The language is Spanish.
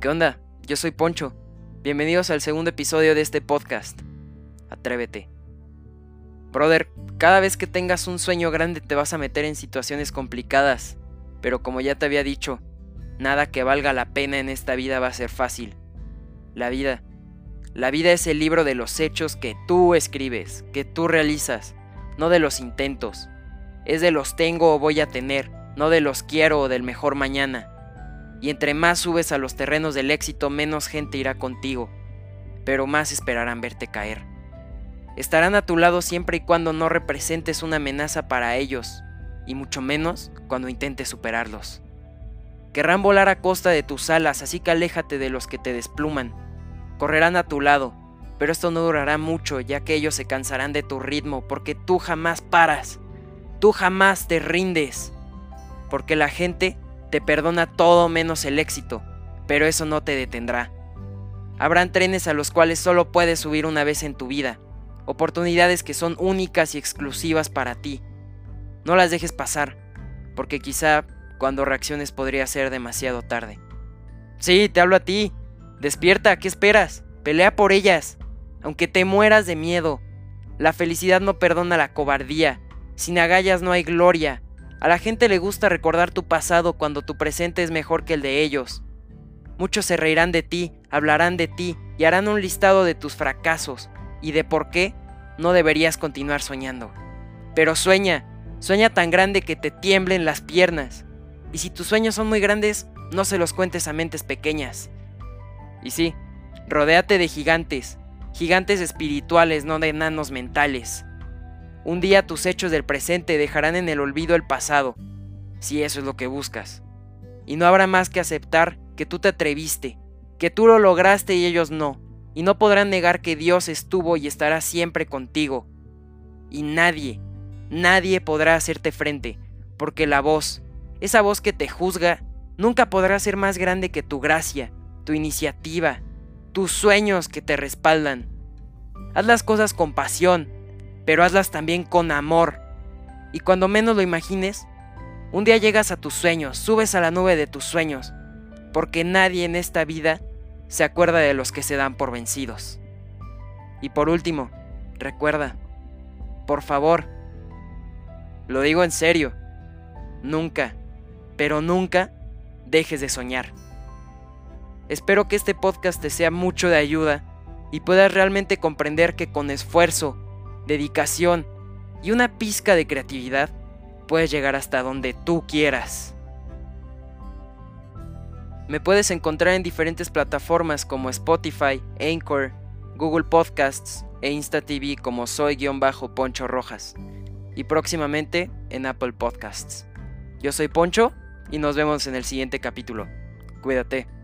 ¿Qué onda? Yo soy Poncho. Bienvenidos al segundo episodio de este podcast. Atrévete. Brother, cada vez que tengas un sueño grande te vas a meter en situaciones complicadas, pero como ya te había dicho, nada que valga la pena en esta vida va a ser fácil. La vida. La vida es el libro de los hechos que tú escribes, que tú realizas, no de los intentos. Es de los tengo o voy a tener, no de los quiero o del mejor mañana. Y entre más subes a los terrenos del éxito, menos gente irá contigo, pero más esperarán verte caer. Estarán a tu lado siempre y cuando no representes una amenaza para ellos, y mucho menos cuando intentes superarlos. Querrán volar a costa de tus alas, así que aléjate de los que te despluman. Correrán a tu lado, pero esto no durará mucho, ya que ellos se cansarán de tu ritmo, porque tú jamás paras, tú jamás te rindes, porque la gente te perdona todo menos el éxito, pero eso no te detendrá. Habrán trenes a los cuales solo puedes subir una vez en tu vida, oportunidades que son únicas y exclusivas para ti. No las dejes pasar, porque quizá cuando reacciones podría ser demasiado tarde. Sí, te hablo a ti. Despierta, ¿qué esperas? Pelea por ellas, aunque te mueras de miedo. La felicidad no perdona la cobardía. Sin agallas no hay gloria. A la gente le gusta recordar tu pasado cuando tu presente es mejor que el de ellos. Muchos se reirán de ti, hablarán de ti y harán un listado de tus fracasos y de por qué no deberías continuar soñando. Pero sueña, sueña tan grande que te tiemblen las piernas. Y si tus sueños son muy grandes, no se los cuentes a mentes pequeñas. Y sí, rodéate de gigantes, gigantes espirituales, no de enanos mentales. Un día tus hechos del presente dejarán en el olvido el pasado, si eso es lo que buscas. Y no habrá más que aceptar que tú te atreviste, que tú lo lograste y ellos no, y no podrán negar que Dios estuvo y estará siempre contigo. Y nadie, nadie podrá hacerte frente, porque la voz, esa voz que te juzga, nunca podrá ser más grande que tu gracia, tu iniciativa, tus sueños que te respaldan. Haz las cosas con pasión, pero hazlas también con amor. Y cuando menos lo imagines, un día llegas a tus sueños, subes a la nube de tus sueños, porque nadie en esta vida se acuerda de los que se dan por vencidos. Y por último, recuerda, por favor, lo digo en serio, nunca, pero nunca dejes de soñar. Espero que este podcast te sea mucho de ayuda y puedas realmente comprender que con esfuerzo, dedicación y una pizca de creatividad, puedes llegar hasta donde tú quieras. Me puedes encontrar en diferentes plataformas como Spotify, Anchor, Google Podcasts e InstaTV como soy-poncho rojas y próximamente en Apple Podcasts. Yo soy Poncho y nos vemos en el siguiente capítulo. Cuídate.